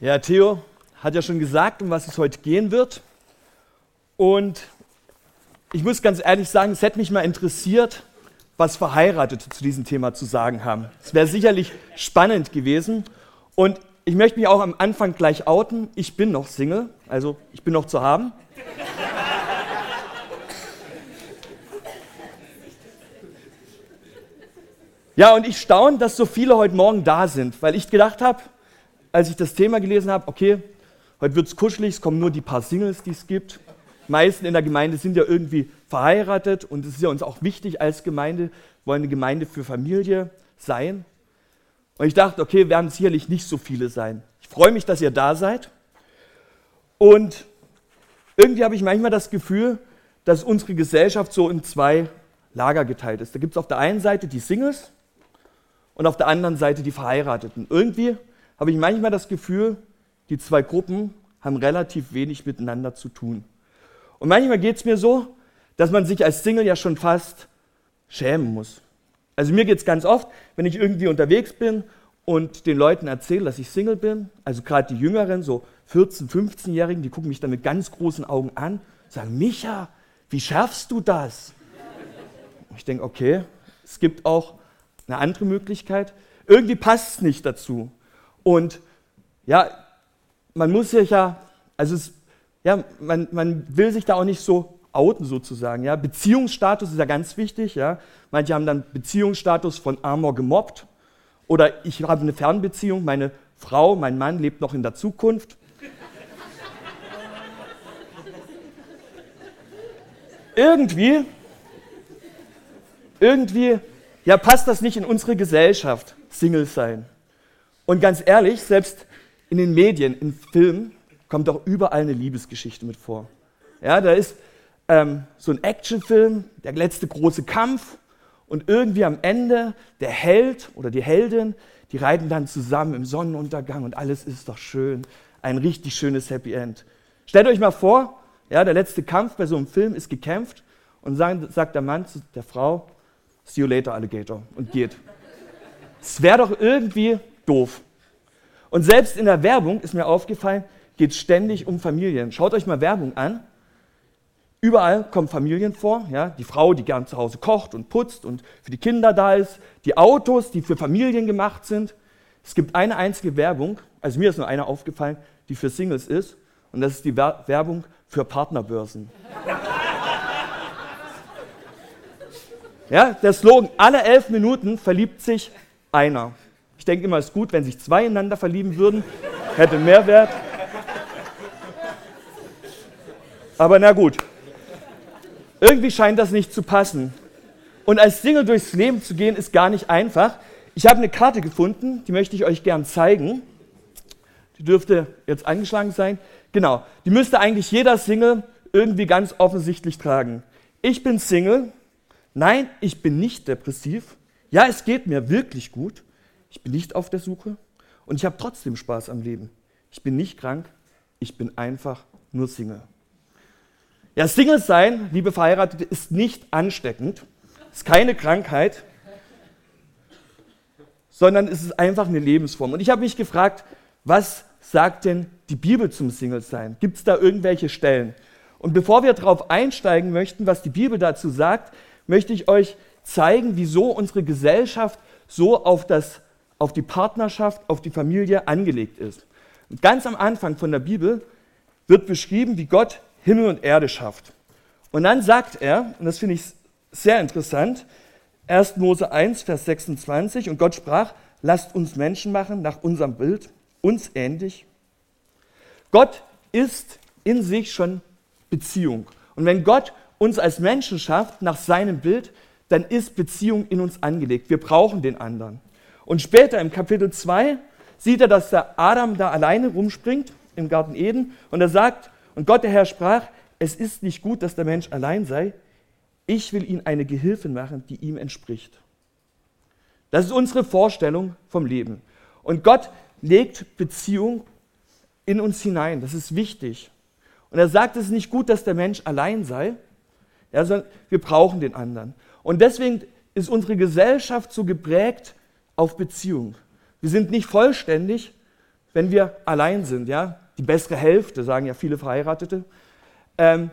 Ja, Theo hat ja schon gesagt, um was es heute gehen wird. Und ich muss ganz ehrlich sagen, es hätte mich mal interessiert, was Verheiratete zu diesem Thema zu sagen haben. Es wäre sicherlich spannend gewesen. Und ich möchte mich auch am Anfang gleich outen. Ich bin noch Single, also ich bin noch zu haben. Ja, und ich staune, dass so viele heute Morgen da sind, weil ich gedacht habe, als ich das Thema gelesen habe, okay, heute wird es kuschelig, es kommen nur die paar Singles, die es gibt. Die meisten in der Gemeinde sind ja irgendwie verheiratet und es ist ja uns auch wichtig als Gemeinde, wollen eine Gemeinde für Familie sein. Und ich dachte, okay, werden sicherlich nicht so viele sein. Ich freue mich, dass ihr da seid. Und irgendwie habe ich manchmal das Gefühl, dass unsere Gesellschaft so in zwei Lager geteilt ist. Da gibt es auf der einen Seite die Singles und auf der anderen Seite die Verheirateten. Irgendwie habe ich manchmal das Gefühl, die zwei Gruppen haben relativ wenig miteinander zu tun. Und manchmal geht es mir so, dass man sich als Single ja schon fast schämen muss. Also mir geht es ganz oft, wenn ich irgendwie unterwegs bin und den Leuten erzähle, dass ich Single bin, also gerade die Jüngeren, so 14-, 15-Jährigen, die gucken mich dann mit ganz großen Augen an, sagen, Micha, wie schaffst du das? Ich denke, okay, es gibt auch eine andere Möglichkeit. Irgendwie passt es nicht dazu. Und ja, man muss sich ja, also es, ja, man, man will sich da auch nicht so outen sozusagen. Ja. Beziehungsstatus ist ja ganz wichtig. Ja. Manche haben dann Beziehungsstatus von Amor gemobbt. Oder ich habe eine Fernbeziehung, meine Frau, mein Mann lebt noch in der Zukunft. irgendwie, irgendwie, ja, passt das nicht in unsere Gesellschaft, Single sein. Und ganz ehrlich, selbst in den Medien, in Filmen, kommt auch überall eine Liebesgeschichte mit vor. Ja, da ist ähm, so ein Actionfilm, der letzte große Kampf und irgendwie am Ende der Held oder die Heldin, die reiten dann zusammen im Sonnenuntergang und alles ist doch schön. Ein richtig schönes Happy End. Stellt euch mal vor, ja, der letzte Kampf bei so einem Film ist gekämpft und sagt, sagt der Mann zu der Frau, see you later, Alligator, und geht. Es wäre doch irgendwie doof. Und selbst in der Werbung ist mir aufgefallen, geht es ständig um Familien. Schaut euch mal Werbung an. Überall kommen Familien vor, ja, die Frau, die gern zu Hause kocht und putzt und für die Kinder da ist, die Autos, die für Familien gemacht sind. Es gibt eine einzige Werbung, also mir ist nur eine aufgefallen, die für Singles ist, und das ist die Werbung für Partnerbörsen. Ja, der Slogan, alle elf Minuten verliebt sich einer. Ich denke immer, es ist gut, wenn sich zwei ineinander verlieben würden, hätte Mehrwert. Aber na gut, irgendwie scheint das nicht zu passen. Und als Single durchs Leben zu gehen, ist gar nicht einfach. Ich habe eine Karte gefunden, die möchte ich euch gern zeigen. Die dürfte jetzt angeschlagen sein. Genau, die müsste eigentlich jeder Single irgendwie ganz offensichtlich tragen. Ich bin Single. Nein, ich bin nicht depressiv. Ja, es geht mir wirklich gut. Ich bin nicht auf der Suche und ich habe trotzdem Spaß am Leben. Ich bin nicht krank, ich bin einfach nur Single. Ja, Single sein, liebe Verheiratete, ist nicht ansteckend, ist keine Krankheit, sondern es ist einfach eine Lebensform. Und ich habe mich gefragt, was sagt denn die Bibel zum Single-Sein? Gibt es da irgendwelche Stellen? Und bevor wir darauf einsteigen möchten, was die Bibel dazu sagt, möchte ich euch zeigen, wieso unsere Gesellschaft so auf das auf die Partnerschaft, auf die Familie angelegt ist. Und ganz am Anfang von der Bibel wird beschrieben, wie Gott Himmel und Erde schafft. Und dann sagt er, und das finde ich sehr interessant, 1. Mose 1, Vers 26, und Gott sprach, lasst uns Menschen machen nach unserem Bild, uns ähnlich. Gott ist in sich schon Beziehung. Und wenn Gott uns als Menschen schafft nach seinem Bild, dann ist Beziehung in uns angelegt. Wir brauchen den anderen. Und später im Kapitel 2 sieht er, dass der Adam da alleine rumspringt im Garten Eden und er sagt, und Gott der Herr sprach, es ist nicht gut, dass der Mensch allein sei. Ich will ihn eine Gehilfin machen, die ihm entspricht. Das ist unsere Vorstellung vom Leben. Und Gott legt Beziehung in uns hinein. Das ist wichtig. Und er sagt, es ist nicht gut, dass der Mensch allein sei, ja, sondern wir brauchen den anderen. Und deswegen ist unsere Gesellschaft so geprägt auf Beziehung. Wir sind nicht vollständig, wenn wir allein sind, ja, die bessere Hälfte, sagen ja viele Verheiratete, ähm,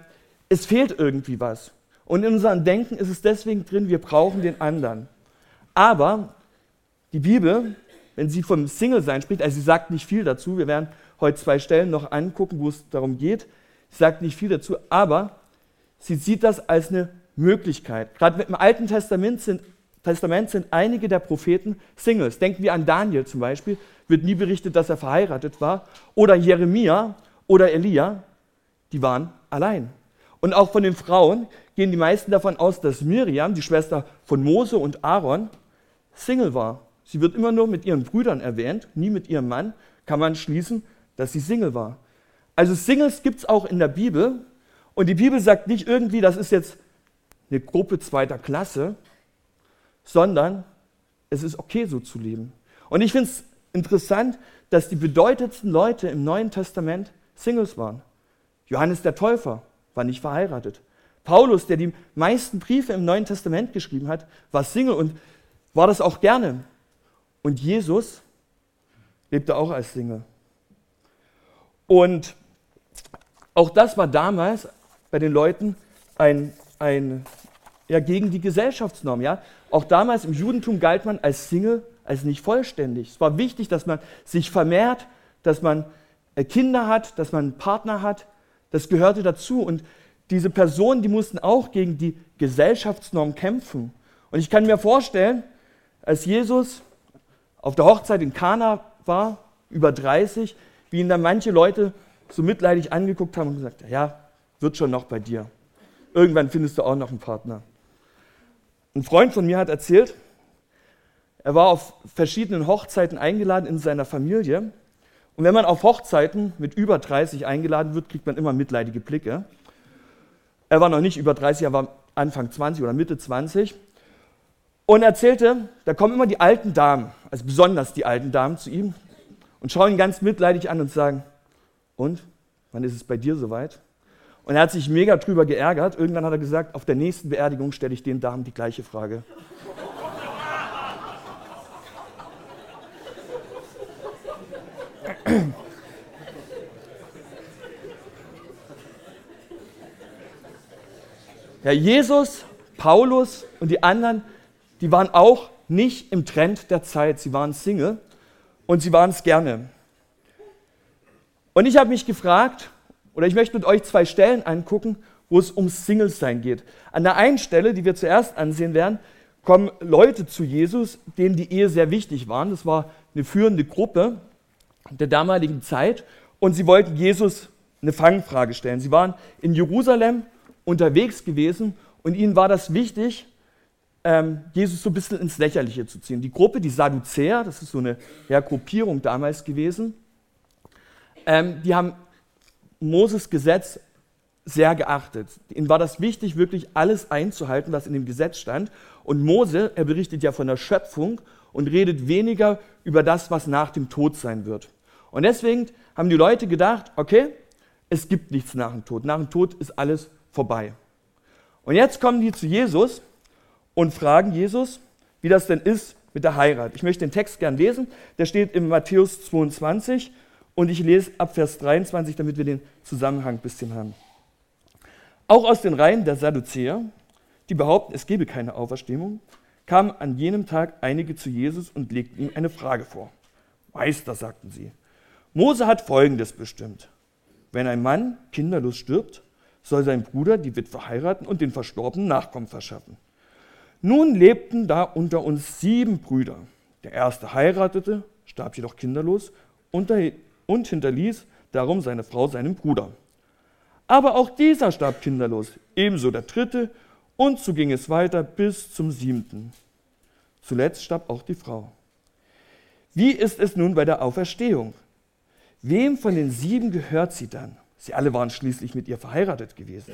es fehlt irgendwie was. Und in unserem Denken ist es deswegen drin, wir brauchen den anderen. Aber die Bibel, wenn sie vom Single-Sein spricht, also sie sagt nicht viel dazu, wir werden heute zwei Stellen noch angucken, wo es darum geht, sie sagt nicht viel dazu, aber sie sieht das als eine Möglichkeit. Gerade im Alten Testament sind, Testament sind einige der Propheten Singles. Denken wir an Daniel zum Beispiel, wird nie berichtet, dass er verheiratet war. Oder Jeremia oder Elia, die waren allein. Und auch von den Frauen gehen die meisten davon aus, dass Miriam, die Schwester von Mose und Aaron, Single war. Sie wird immer nur mit ihren Brüdern erwähnt, nie mit ihrem Mann, kann man schließen, dass sie Single war. Also Singles gibt es auch in der Bibel. Und die Bibel sagt nicht irgendwie, das ist jetzt eine Gruppe zweiter Klasse, sondern es ist okay, so zu leben. Und ich finde es interessant, dass die bedeutendsten Leute im Neuen Testament Singles waren. Johannes der Täufer war nicht verheiratet. Paulus, der die meisten Briefe im Neuen Testament geschrieben hat, war Single und war das auch gerne. Und Jesus lebte auch als Single. Und auch das war damals bei den Leuten ein, ein ja, gegen die Gesellschaftsnorm. Ja? Auch damals im Judentum galt man als Single als nicht vollständig. Es war wichtig, dass man sich vermehrt, dass man äh, Kinder hat, dass man einen Partner hat. Das gehörte dazu. Und diese Personen, die mussten auch gegen die Gesellschaftsnorm kämpfen. Und ich kann mir vorstellen, als Jesus auf der Hochzeit in Kana war, über 30, wie ihn dann manche Leute so mitleidig angeguckt haben und gesagt, ja, wird schon noch bei dir. Irgendwann findest du auch noch einen Partner. Ein Freund von mir hat erzählt, er war auf verschiedenen Hochzeiten eingeladen in seiner Familie. Und wenn man auf Hochzeiten mit über 30 eingeladen wird, kriegt man immer mitleidige Blicke. Er war noch nicht über 30, er war Anfang 20 oder Mitte 20. Und er erzählte, da kommen immer die alten Damen, also besonders die alten Damen zu ihm und schauen ihn ganz mitleidig an und sagen, und, wann ist es bei dir soweit? Und er hat sich mega drüber geärgert. Irgendwann hat er gesagt, auf der nächsten Beerdigung stelle ich den Damen die gleiche Frage. Ja, Jesus, Paulus und die anderen, die waren auch nicht im Trend der Zeit. Sie waren Single und sie waren es gerne. Und ich habe mich gefragt, oder ich möchte mit euch zwei Stellen angucken, wo es um Singles-Sein geht. An der einen Stelle, die wir zuerst ansehen werden, kommen Leute zu Jesus, denen die Ehe sehr wichtig war. Das war eine führende Gruppe der damaligen Zeit und sie wollten Jesus eine Fangfrage stellen. Sie waren in Jerusalem unterwegs gewesen und ihnen war das wichtig, ähm, Jesus so ein bisschen ins Lächerliche zu ziehen. Die Gruppe, die Sadduzäer, das ist so eine ja, Gruppierung damals gewesen, ähm, die haben Moses Gesetz sehr geachtet. Ihnen war das wichtig, wirklich alles einzuhalten, was in dem Gesetz stand. Und Mose, er berichtet ja von der Schöpfung und redet weniger über das, was nach dem Tod sein wird. Und deswegen haben die Leute gedacht, okay, es gibt nichts nach dem Tod. Nach dem Tod ist alles vorbei. Und jetzt kommen die zu Jesus und fragen Jesus, wie das denn ist mit der Heirat. Ich möchte den Text gern lesen. Der steht in Matthäus 22 und ich lese ab Vers 23, damit wir den Zusammenhang ein bisschen haben. Auch aus den Reihen der Sadduzäer, die behaupten, es gebe keine Auferstehung, kamen an jenem Tag einige zu Jesus und legten ihm eine Frage vor. Meister, sagten sie, Mose hat Folgendes bestimmt. Wenn ein Mann kinderlos stirbt, soll sein Bruder die Witwe heiraten und den Verstorbenen Nachkommen verschaffen. Nun lebten da unter uns sieben Brüder. Der erste heiratete, starb jedoch kinderlos und und hinterließ darum seine Frau seinem Bruder. Aber auch dieser starb kinderlos, ebenso der dritte, und so ging es weiter bis zum siebten. Zuletzt starb auch die Frau. Wie ist es nun bei der Auferstehung? Wem von den sieben gehört sie dann? Sie alle waren schließlich mit ihr verheiratet gewesen.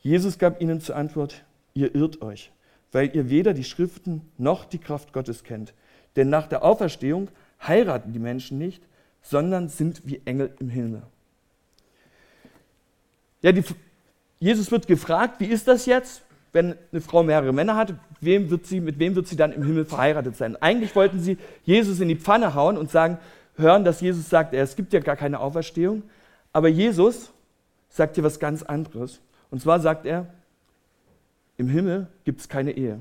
Jesus gab ihnen zur Antwort, ihr irrt euch, weil ihr weder die Schriften noch die Kraft Gottes kennt. Denn nach der Auferstehung heiraten die Menschen nicht, sondern sind wie Engel im Himmel. Ja, die, Jesus wird gefragt, wie ist das jetzt, wenn eine Frau mehrere Männer hat, wem wird sie, mit wem wird sie dann im Himmel verheiratet sein? Eigentlich wollten sie Jesus in die Pfanne hauen und sagen, hören, dass Jesus sagt, es gibt ja gar keine Auferstehung. Aber Jesus sagt dir was ganz anderes. Und zwar sagt er, im Himmel gibt es keine Ehe.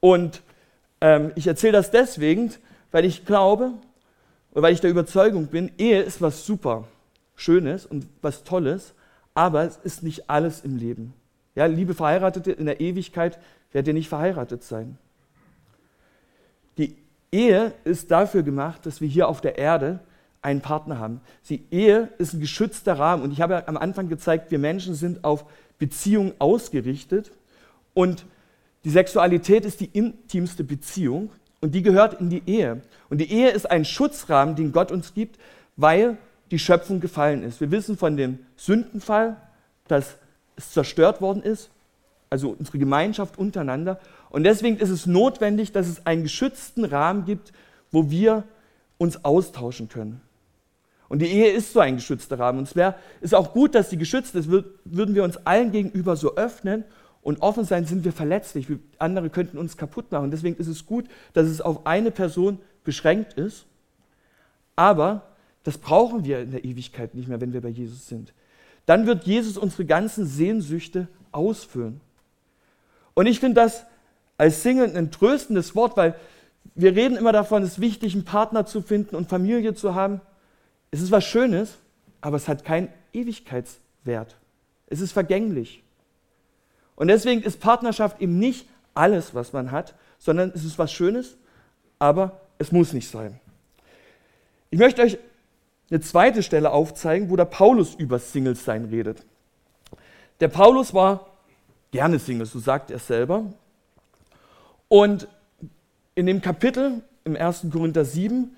Und ähm, ich erzähle das deswegen, weil ich glaube, weil ich der Überzeugung bin, Ehe ist was super Schönes und was Tolles, aber es ist nicht alles im Leben. Ja, liebe Verheiratete, in der Ewigkeit werdet ihr nicht verheiratet sein. Die Ehe ist dafür gemacht, dass wir hier auf der Erde einen Partner haben. Die Ehe ist ein geschützter Rahmen. Und ich habe ja am Anfang gezeigt, wir Menschen sind auf Beziehungen ausgerichtet. Und die Sexualität ist die intimste Beziehung. Und die gehört in die Ehe. Und die Ehe ist ein Schutzrahmen, den Gott uns gibt, weil die Schöpfung gefallen ist. Wir wissen von dem Sündenfall, dass es zerstört worden ist, also unsere Gemeinschaft untereinander. Und deswegen ist es notwendig, dass es einen geschützten Rahmen gibt, wo wir uns austauschen können. Und die Ehe ist so ein geschützter Rahmen. Und es wär, ist auch gut, dass sie geschützt ist. Würden wir uns allen gegenüber so öffnen und offen sein, sind wir verletzlich. Andere könnten uns kaputt machen. Deswegen ist es gut, dass es auf eine Person beschränkt ist. Aber das brauchen wir in der Ewigkeit nicht mehr, wenn wir bei Jesus sind. Dann wird Jesus unsere ganzen Sehnsüchte ausfüllen. Und ich finde das als Single ein tröstendes Wort, weil wir reden immer davon, es ist wichtig, einen Partner zu finden und Familie zu haben. Es ist was Schönes, aber es hat keinen Ewigkeitswert. Es ist vergänglich. Und deswegen ist Partnerschaft eben nicht alles, was man hat, sondern es ist was Schönes, aber es muss nicht sein. Ich möchte euch eine zweite Stelle aufzeigen, wo der Paulus über Singles-Sein redet. Der Paulus war gerne Single, so sagt er selber. Und in dem Kapitel im 1. Korinther 7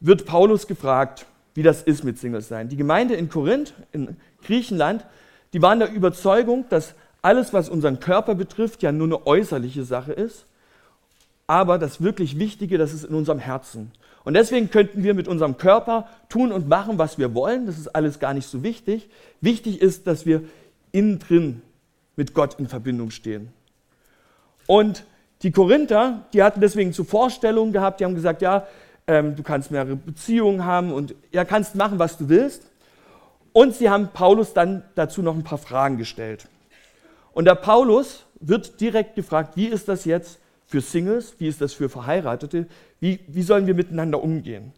wird Paulus gefragt, wie das ist mit Singles sein. Die Gemeinde in Korinth, in Griechenland, die waren der Überzeugung, dass alles, was unseren Körper betrifft, ja nur eine äußerliche Sache ist. Aber das wirklich Wichtige, das ist in unserem Herzen. Und deswegen könnten wir mit unserem Körper tun und machen, was wir wollen. Das ist alles gar nicht so wichtig. Wichtig ist, dass wir innen drin mit Gott in Verbindung stehen. Und die Korinther, die hatten deswegen zu Vorstellungen gehabt, die haben gesagt, ja, ähm, du kannst mehrere Beziehungen haben und ja, kannst machen, was du willst. Und sie haben Paulus dann dazu noch ein paar Fragen gestellt. Und der Paulus wird direkt gefragt, wie ist das jetzt für Singles, wie ist das für Verheiratete, wie, wie sollen wir miteinander umgehen.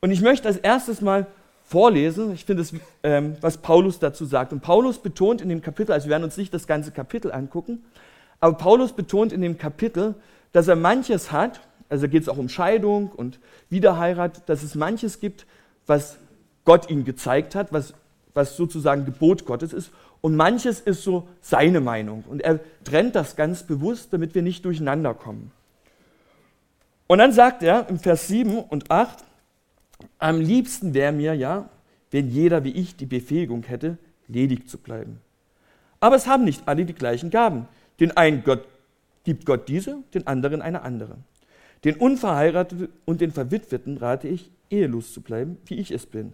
Und ich möchte als erstes mal vorlesen, ich finde es, ähm, was Paulus dazu sagt. Und Paulus betont in dem Kapitel, also wir werden uns nicht das ganze Kapitel angucken, aber Paulus betont in dem Kapitel, dass er manches hat, also geht es auch um Scheidung und Wiederheirat, dass es manches gibt, was Gott ihm gezeigt hat, was, was sozusagen Gebot Gottes ist. Und manches ist so seine Meinung. Und er trennt das ganz bewusst, damit wir nicht durcheinander kommen. Und dann sagt er im Vers 7 und 8, am liebsten wäre mir ja, wenn jeder wie ich die Befähigung hätte, ledig zu bleiben. Aber es haben nicht alle die gleichen Gaben. Den einen Gott, gibt Gott diese, den anderen eine andere. Den Unverheirateten und den Verwitweten rate ich, ehelos zu bleiben, wie ich es bin.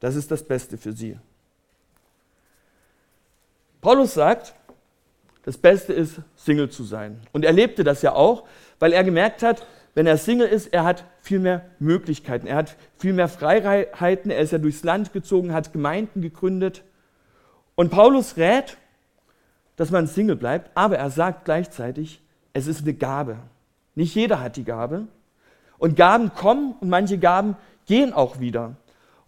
Das ist das Beste für sie. Paulus sagt, das Beste ist, Single zu sein. Und er lebte das ja auch, weil er gemerkt hat, wenn er Single ist, er hat viel mehr Möglichkeiten, er hat viel mehr Freiheiten, er ist ja durchs Land gezogen, hat Gemeinden gegründet. Und Paulus rät, dass man Single bleibt, aber er sagt gleichzeitig, es ist eine Gabe. Nicht jeder hat die Gabe. Und Gaben kommen und manche Gaben gehen auch wieder.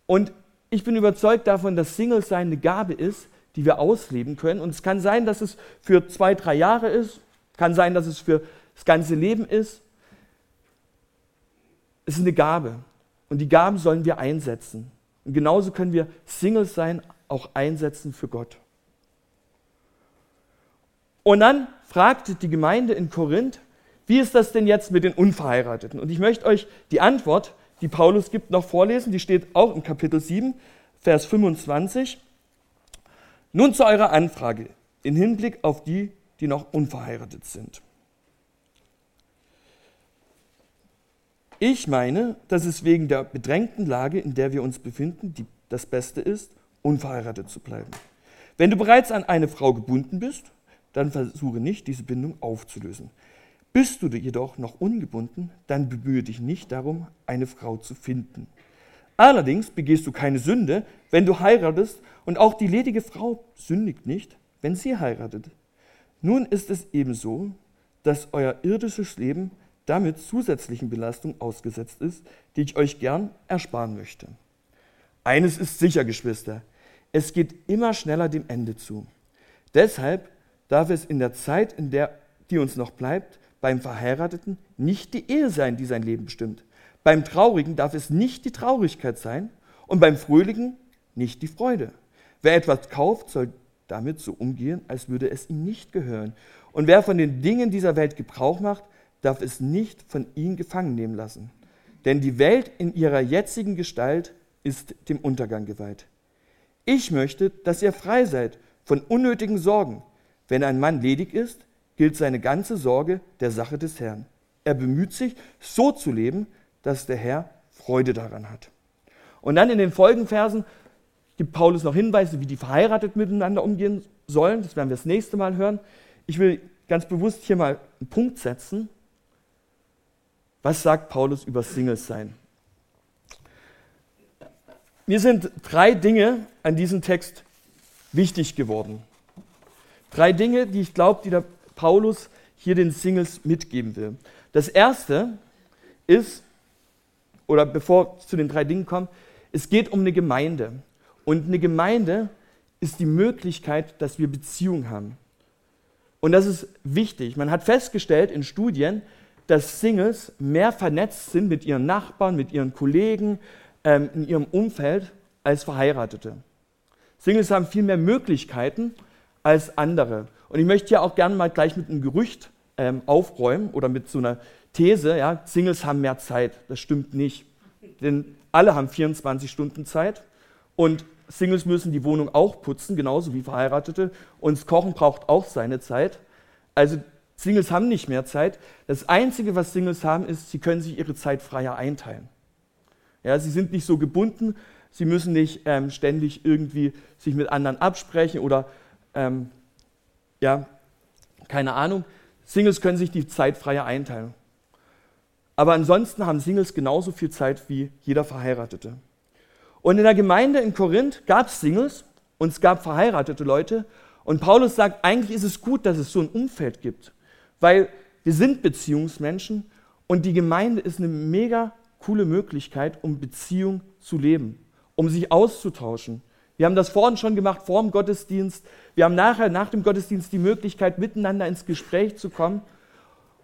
Und ich bin überzeugt davon, dass Single sein eine Gabe ist, die wir ausleben können. Und es kann sein, dass es für zwei, drei Jahre ist, kann sein, dass es für das ganze Leben ist. Es ist eine Gabe. Und die Gaben sollen wir einsetzen. Und genauso können wir Single sein auch einsetzen für Gott. Und dann fragte die Gemeinde in Korinth, wie ist das denn jetzt mit den Unverheirateten? Und ich möchte euch die Antwort, die Paulus gibt, noch vorlesen. Die steht auch im Kapitel 7, Vers 25. Nun zu eurer Anfrage in Hinblick auf die, die noch unverheiratet sind. Ich meine, dass es wegen der bedrängten Lage, in der wir uns befinden, die, das Beste ist, unverheiratet zu bleiben. Wenn du bereits an eine Frau gebunden bist, dann versuche nicht, diese Bindung aufzulösen. Bist du jedoch noch ungebunden, dann bemühe dich nicht darum, eine Frau zu finden. Allerdings begehst du keine Sünde, wenn du heiratest, und auch die ledige Frau sündigt nicht, wenn sie heiratet. Nun ist es ebenso, dass euer irdisches Leben damit zusätzlichen Belastungen ausgesetzt ist, die ich euch gern ersparen möchte. Eines ist sicher, Geschwister, es geht immer schneller dem Ende zu. Deshalb darf es in der Zeit, in der die uns noch bleibt, beim Verheirateten nicht die Ehe sein, die sein Leben bestimmt. Beim Traurigen darf es nicht die Traurigkeit sein und beim Fröhlichen nicht die Freude. Wer etwas kauft, soll damit so umgehen, als würde es ihm nicht gehören. Und wer von den Dingen dieser Welt Gebrauch macht, darf es nicht von ihm gefangen nehmen lassen. Denn die Welt in ihrer jetzigen Gestalt ist dem Untergang geweiht. Ich möchte, dass ihr frei seid von unnötigen Sorgen. Wenn ein Mann ledig ist, gilt seine ganze Sorge der Sache des Herrn. Er bemüht sich, so zu leben, dass der Herr Freude daran hat. Und dann in den Folgenversen gibt Paulus noch Hinweise, wie die verheiratet miteinander umgehen sollen. Das werden wir das nächste Mal hören. Ich will ganz bewusst hier mal einen Punkt setzen. Was sagt Paulus über Singles sein? Mir sind drei Dinge an diesem Text wichtig geworden. Drei Dinge, die ich glaube, die der Paulus hier den Singles mitgeben will. Das erste ist, oder bevor es zu den drei Dingen kommt, es geht um eine Gemeinde. Und eine Gemeinde ist die Möglichkeit, dass wir Beziehung haben. Und das ist wichtig. Man hat festgestellt in Studien, dass Singles mehr vernetzt sind mit ihren Nachbarn, mit ihren Kollegen, ähm, in ihrem Umfeld als Verheiratete. Singles haben viel mehr Möglichkeiten als andere. Und ich möchte hier auch gerne mal gleich mit einem Gerücht ähm, aufräumen oder mit so einer These, ja, Singles haben mehr Zeit. Das stimmt nicht. Denn alle haben 24 Stunden Zeit und Singles müssen die Wohnung auch putzen, genauso wie Verheiratete. Und das Kochen braucht auch seine Zeit. Also Singles haben nicht mehr Zeit. Das Einzige, was Singles haben, ist, sie können sich ihre Zeit freier einteilen. Ja, sie sind nicht so gebunden, sie müssen nicht ähm, ständig irgendwie sich mit anderen absprechen oder ähm, ja, keine Ahnung. Singles können sich die Zeit freier einteilen. Aber ansonsten haben Singles genauso viel Zeit wie jeder Verheiratete. Und in der Gemeinde in Korinth gab es Singles und es gab verheiratete Leute. Und Paulus sagt, eigentlich ist es gut, dass es so ein Umfeld gibt, weil wir sind Beziehungsmenschen und die Gemeinde ist eine mega coole Möglichkeit, um Beziehung zu leben, um sich auszutauschen. Wir haben das vorhin schon gemacht, vor dem Gottesdienst. Wir haben nachher, nach dem Gottesdienst, die Möglichkeit, miteinander ins Gespräch zu kommen.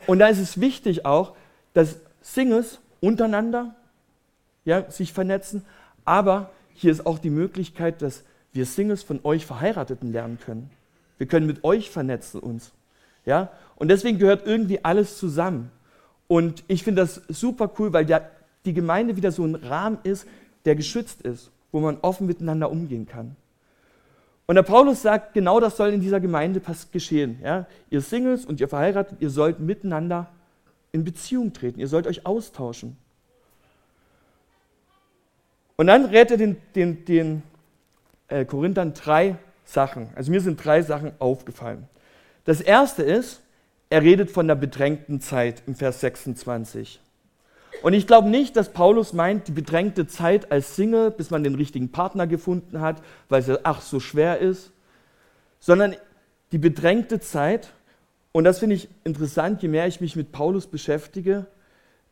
Und da ist es wichtig auch, dass Singles untereinander ja, sich vernetzen, aber hier ist auch die Möglichkeit, dass wir Singles von euch Verheirateten lernen können. Wir können mit euch vernetzen uns. Ja? Und deswegen gehört irgendwie alles zusammen. Und ich finde das super cool, weil der, die Gemeinde wieder so ein Rahmen ist, der geschützt ist, wo man offen miteinander umgehen kann. Und der Paulus sagt, genau das soll in dieser Gemeinde geschehen. Ja? Ihr Singles und ihr verheiratet, ihr sollt miteinander in Beziehung treten, ihr sollt euch austauschen. Und dann rät er den, den, den äh, Korinthern drei Sachen. Also mir sind drei Sachen aufgefallen. Das erste ist, er redet von der bedrängten Zeit im Vers 26. Und ich glaube nicht, dass Paulus meint, die bedrängte Zeit als Single, bis man den richtigen Partner gefunden hat, weil es ach so schwer ist, sondern die bedrängte Zeit, und das finde ich interessant, je mehr ich mich mit Paulus beschäftige,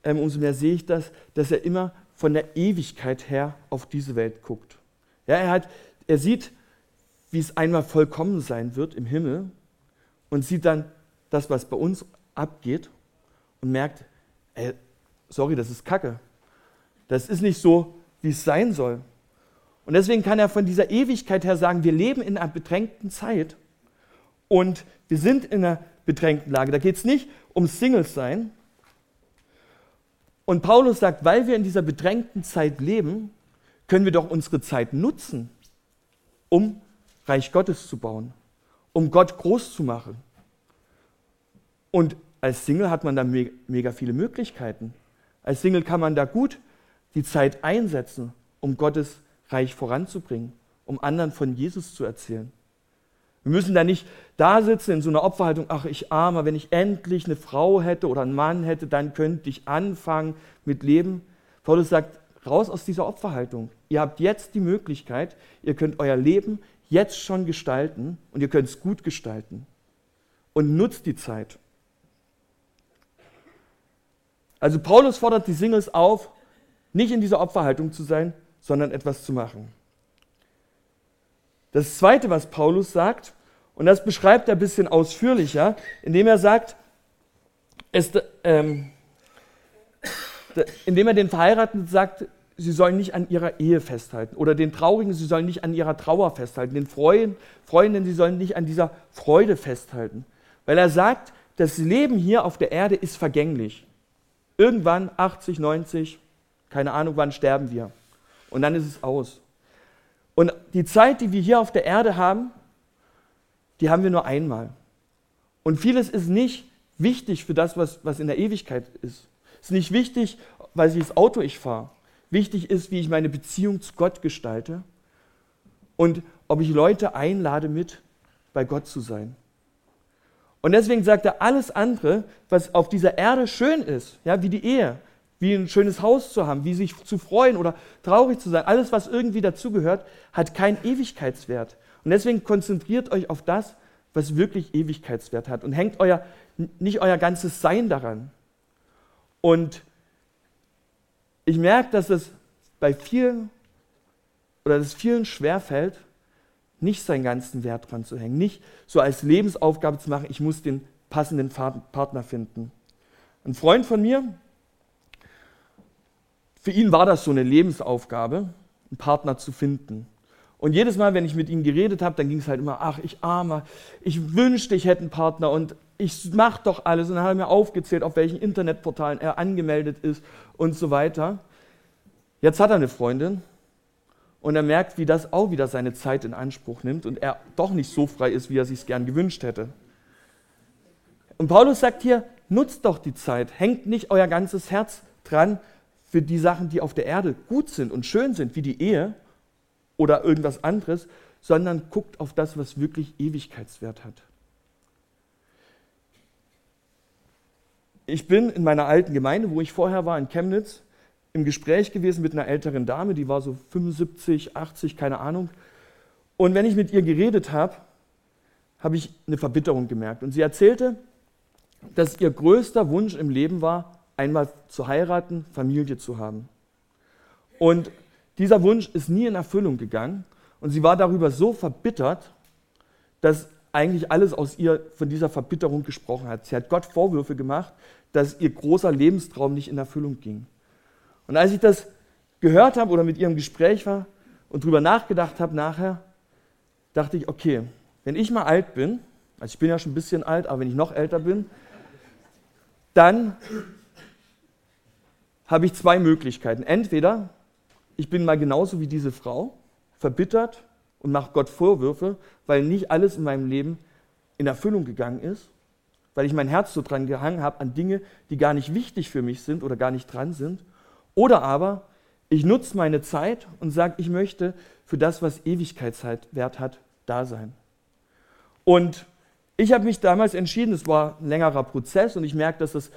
ähm, umso mehr sehe ich das, dass er immer von der Ewigkeit her auf diese Welt guckt. Ja, er, hat, er sieht, wie es einmal vollkommen sein wird im Himmel und sieht dann das, was bei uns abgeht und merkt, ey, sorry, das ist Kacke. Das ist nicht so, wie es sein soll. Und deswegen kann er von dieser Ewigkeit her sagen, wir leben in einer bedrängten Zeit und wir sind in einer bedrängten Lage. Da geht es nicht um Singles sein, und Paulus sagt, weil wir in dieser bedrängten Zeit leben, können wir doch unsere Zeit nutzen, um Reich Gottes zu bauen, um Gott groß zu machen. Und als Single hat man da mega viele Möglichkeiten. Als Single kann man da gut die Zeit einsetzen, um Gottes Reich voranzubringen, um anderen von Jesus zu erzählen. Wir müssen da nicht da sitzen in so einer Opferhaltung, ach ich armer, wenn ich endlich eine Frau hätte oder einen Mann hätte, dann könnte ich anfangen mit Leben. Paulus sagt, raus aus dieser Opferhaltung. Ihr habt jetzt die Möglichkeit, ihr könnt euer Leben jetzt schon gestalten und ihr könnt es gut gestalten. Und nutzt die Zeit. Also Paulus fordert die Singles auf, nicht in dieser Opferhaltung zu sein, sondern etwas zu machen. Das Zweite, was Paulus sagt, und das beschreibt er ein bisschen ausführlicher, indem er sagt, es, ähm, indem er den Verheirateten sagt, sie sollen nicht an ihrer Ehe festhalten. Oder den Traurigen, sie sollen nicht an ihrer Trauer festhalten. Den Freuden, Freunden, sie sollen nicht an dieser Freude festhalten. Weil er sagt, das Leben hier auf der Erde ist vergänglich. Irgendwann, 80, 90, keine Ahnung, wann sterben wir. Und dann ist es aus. Und die Zeit, die wir hier auf der Erde haben, die haben wir nur einmal. Und vieles ist nicht wichtig für das, was, was in der Ewigkeit ist. Es ist nicht wichtig, welches Auto ich fahre. Wichtig ist, wie ich meine Beziehung zu Gott gestalte und ob ich Leute einlade, mit bei Gott zu sein. Und deswegen sagt er, alles andere, was auf dieser Erde schön ist, ja, wie die Ehe, wie ein schönes Haus zu haben, wie sich zu freuen oder traurig zu sein, alles, was irgendwie dazugehört, hat keinen Ewigkeitswert. Und deswegen konzentriert euch auf das, was wirklich Ewigkeitswert hat und hängt euer, nicht euer ganzes Sein daran. Und ich merke, dass es bei vielen oder dass es vielen schwerfällt, nicht seinen ganzen Wert dran zu hängen, nicht so als Lebensaufgabe zu machen, ich muss den passenden Partner finden. Ein Freund von mir, für ihn war das so eine Lebensaufgabe, einen Partner zu finden. Und jedes Mal, wenn ich mit ihm geredet habe, dann ging es halt immer, ach, ich armer, ich wünschte, ich hätte einen Partner und ich mache doch alles. Und dann hat er mir aufgezählt, auf welchen Internetportalen er angemeldet ist und so weiter. Jetzt hat er eine Freundin und er merkt, wie das auch wieder seine Zeit in Anspruch nimmt und er doch nicht so frei ist, wie er sich gern gewünscht hätte. Und Paulus sagt hier, nutzt doch die Zeit, hängt nicht euer ganzes Herz dran, für die Sachen, die auf der Erde gut sind und schön sind, wie die Ehe oder irgendwas anderes, sondern guckt auf das, was wirklich Ewigkeitswert hat. Ich bin in meiner alten Gemeinde, wo ich vorher war, in Chemnitz, im Gespräch gewesen mit einer älteren Dame, die war so 75, 80, keine Ahnung. Und wenn ich mit ihr geredet habe, habe ich eine Verbitterung gemerkt. Und sie erzählte, dass ihr größter Wunsch im Leben war, einmal zu heiraten, Familie zu haben. Und dieser Wunsch ist nie in Erfüllung gegangen und sie war darüber so verbittert, dass eigentlich alles aus ihr von dieser Verbitterung gesprochen hat. Sie hat Gott Vorwürfe gemacht, dass ihr großer Lebenstraum nicht in Erfüllung ging. Und als ich das gehört habe oder mit ihr im Gespräch war und darüber nachgedacht habe nachher, dachte ich, okay, wenn ich mal alt bin, also ich bin ja schon ein bisschen alt, aber wenn ich noch älter bin, dann habe ich zwei Möglichkeiten. Entweder ich bin mal genauso wie diese Frau, verbittert und mache Gott Vorwürfe, weil nicht alles in meinem Leben in Erfüllung gegangen ist, weil ich mein Herz so dran gehangen habe an Dinge, die gar nicht wichtig für mich sind oder gar nicht dran sind. Oder aber ich nutze meine Zeit und sage, ich möchte für das, was Ewigkeitswert hat, da sein. Und ich habe mich damals entschieden, es war ein längerer Prozess und ich merke, dass, das,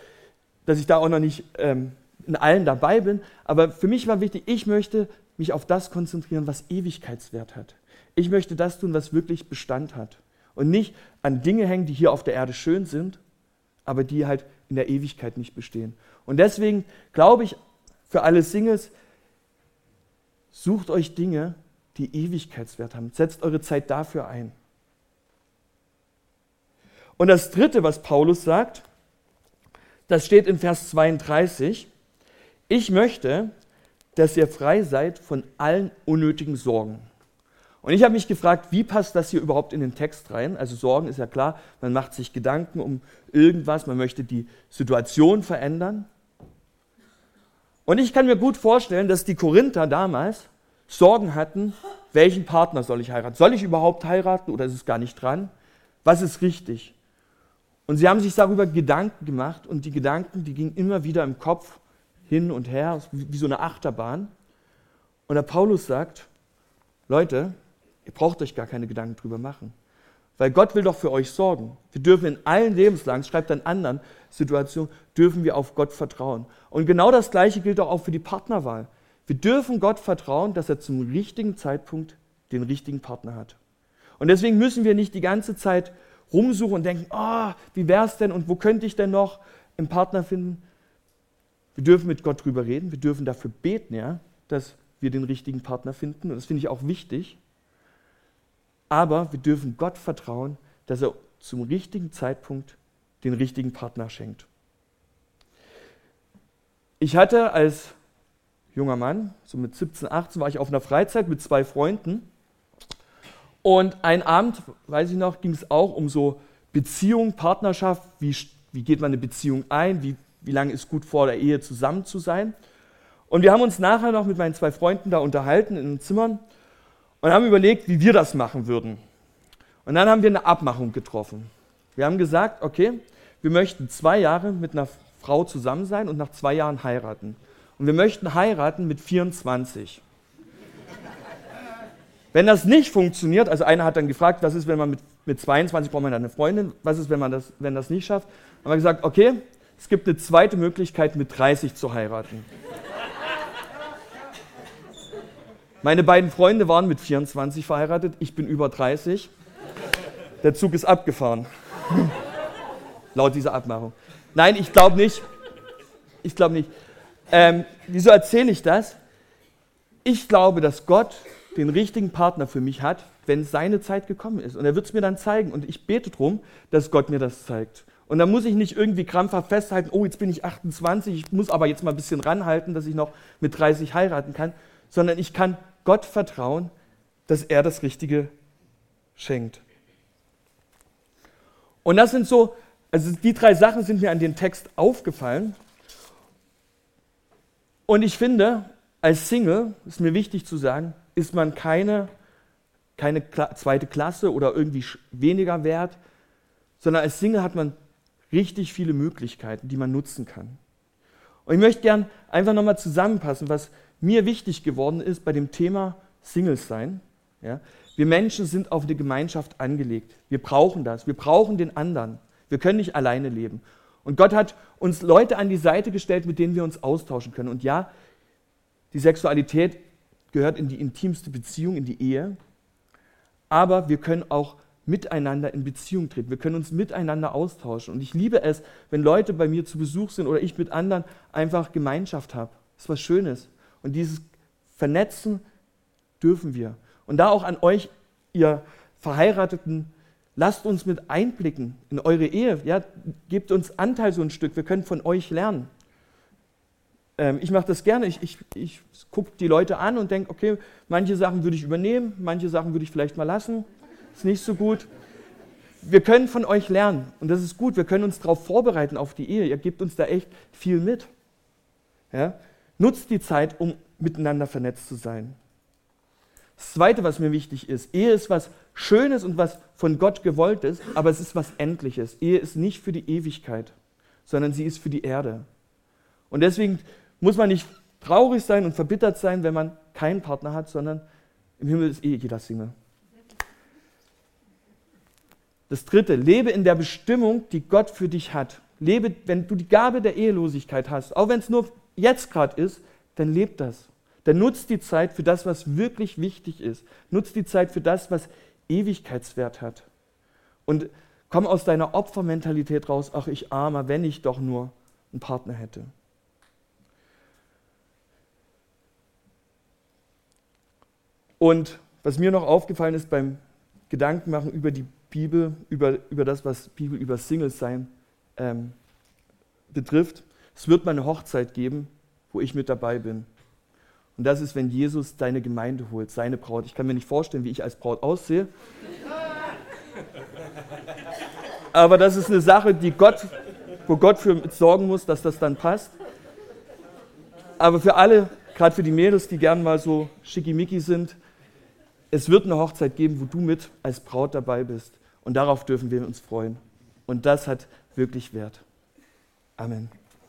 dass ich da auch noch nicht ähm, in allen dabei bin. Aber für mich war wichtig, ich möchte mich auf das konzentrieren, was Ewigkeitswert hat. Ich möchte das tun, was wirklich Bestand hat. Und nicht an Dinge hängen, die hier auf der Erde schön sind, aber die halt in der Ewigkeit nicht bestehen. Und deswegen glaube ich, für alle Singles, sucht euch Dinge, die Ewigkeitswert haben. Setzt eure Zeit dafür ein. Und das Dritte, was Paulus sagt, das steht in Vers 32. Ich möchte, dass ihr frei seid von allen unnötigen Sorgen. Und ich habe mich gefragt, wie passt das hier überhaupt in den Text rein? Also Sorgen ist ja klar, man macht sich Gedanken um irgendwas, man möchte die Situation verändern. Und ich kann mir gut vorstellen, dass die Korinther damals Sorgen hatten, welchen Partner soll ich heiraten? Soll ich überhaupt heiraten oder ist es gar nicht dran? Was ist richtig? Und sie haben sich darüber Gedanken gemacht und die Gedanken, die gingen immer wieder im Kopf hin und her, wie so eine Achterbahn. Und der Paulus sagt, Leute, ihr braucht euch gar keine Gedanken drüber machen. Weil Gott will doch für euch sorgen. Wir dürfen in allen Lebenslagen, schreibt an anderen Situationen, dürfen wir auf Gott vertrauen. Und genau das Gleiche gilt auch für die Partnerwahl. Wir dürfen Gott vertrauen, dass er zum richtigen Zeitpunkt den richtigen Partner hat. Und deswegen müssen wir nicht die ganze Zeit rumsuchen und denken, oh, wie wäre es denn und wo könnte ich denn noch einen Partner finden? Wir dürfen mit Gott drüber reden, wir dürfen dafür beten, ja, dass wir den richtigen Partner finden. Und das finde ich auch wichtig. Aber wir dürfen Gott vertrauen, dass er zum richtigen Zeitpunkt den richtigen Partner schenkt. Ich hatte als junger Mann, so mit 17, 18, war ich auf einer Freizeit mit zwei Freunden. Und ein Abend, weiß ich noch, ging es auch um so Beziehung, Partnerschaft, wie, wie geht man eine Beziehung ein, wie, wie lange ist gut vor der Ehe zusammen zu sein. Und wir haben uns nachher noch mit meinen zwei Freunden da unterhalten in den Zimmern und haben überlegt, wie wir das machen würden. Und dann haben wir eine Abmachung getroffen. Wir haben gesagt, okay, wir möchten zwei Jahre mit einer Frau zusammen sein und nach zwei Jahren heiraten. Und wir möchten heiraten mit 24. Wenn das nicht funktioniert, also einer hat dann gefragt, was ist, wenn man mit, mit 22 braucht man dann eine Freundin, was ist, wenn man das, wenn das nicht schafft, haben wir gesagt, okay, es gibt eine zweite Möglichkeit, mit 30 zu heiraten. Meine beiden Freunde waren mit 24 verheiratet, ich bin über 30. Der Zug ist abgefahren. Laut dieser Abmachung. Nein, ich glaube nicht. Ich glaube nicht. Ähm, wieso erzähle ich das? Ich glaube, dass Gott den richtigen Partner für mich hat, wenn seine Zeit gekommen ist. Und er wird es mir dann zeigen. Und ich bete darum, dass Gott mir das zeigt. Und da muss ich nicht irgendwie krampfhaft festhalten, oh, jetzt bin ich 28, ich muss aber jetzt mal ein bisschen ranhalten, dass ich noch mit 30 heiraten kann, sondern ich kann Gott vertrauen, dass er das Richtige schenkt. Und das sind so, also die drei Sachen sind mir an den Text aufgefallen. Und ich finde, als Single, ist mir wichtig zu sagen, ist man keine, keine zweite Klasse oder irgendwie weniger wert, sondern als Single hat man richtig viele Möglichkeiten, die man nutzen kann. Und ich möchte gern einfach nochmal zusammenpassen, was mir wichtig geworden ist bei dem Thema Singles sein. Ja, wir Menschen sind auf eine Gemeinschaft angelegt. Wir brauchen das. Wir brauchen den anderen. Wir können nicht alleine leben. Und Gott hat uns Leute an die Seite gestellt, mit denen wir uns austauschen können. Und ja, die Sexualität gehört in die intimste Beziehung, in die Ehe. Aber wir können auch miteinander in Beziehung treten. Wir können uns miteinander austauschen. Und ich liebe es, wenn Leute bei mir zu Besuch sind oder ich mit anderen einfach Gemeinschaft habe. Das ist was Schönes. Und dieses Vernetzen dürfen wir. Und da auch an euch, ihr Verheirateten, lasst uns mit einblicken in eure Ehe. Ja, gebt uns Anteil so ein Stück. Wir können von euch lernen. Ähm, ich mache das gerne. Ich, ich, ich gucke die Leute an und denke, okay, manche Sachen würde ich übernehmen, manche Sachen würde ich vielleicht mal lassen. Ist nicht so gut. Wir können von euch lernen und das ist gut. Wir können uns darauf vorbereiten auf die Ehe. Ihr gebt uns da echt viel mit. Ja? Nutzt die Zeit, um miteinander vernetzt zu sein. Das Zweite, was mir wichtig ist, Ehe ist was Schönes und was von Gott gewollt ist, aber es ist was Endliches. Ehe ist nicht für die Ewigkeit, sondern sie ist für die Erde. Und deswegen muss man nicht traurig sein und verbittert sein, wenn man keinen Partner hat, sondern im Himmel ist eh jeder Single. Das Dritte, lebe in der Bestimmung, die Gott für dich hat. Lebe, wenn du die Gabe der Ehelosigkeit hast, auch wenn es nur jetzt gerade ist, dann lebt das. Dann nutzt die Zeit für das, was wirklich wichtig ist. Nutzt die Zeit für das, was Ewigkeitswert hat. Und komm aus deiner Opfermentalität raus, ach ich armer, wenn ich doch nur einen Partner hätte. Und was mir noch aufgefallen ist beim Gedankenmachen über die Bibel, über, über das, was Bibel über Singles sein ähm, betrifft, es wird mal eine Hochzeit geben, wo ich mit dabei bin. Und das ist, wenn Jesus deine Gemeinde holt, seine Braut. Ich kann mir nicht vorstellen, wie ich als Braut aussehe. Aber das ist eine Sache, die Gott, wo Gott für sorgen muss, dass das dann passt. Aber für alle, gerade für die Mädels, die gern mal so schickimicki sind, es wird eine Hochzeit geben, wo du mit als Braut dabei bist. Und darauf dürfen wir uns freuen. Und das hat wirklich Wert. Amen.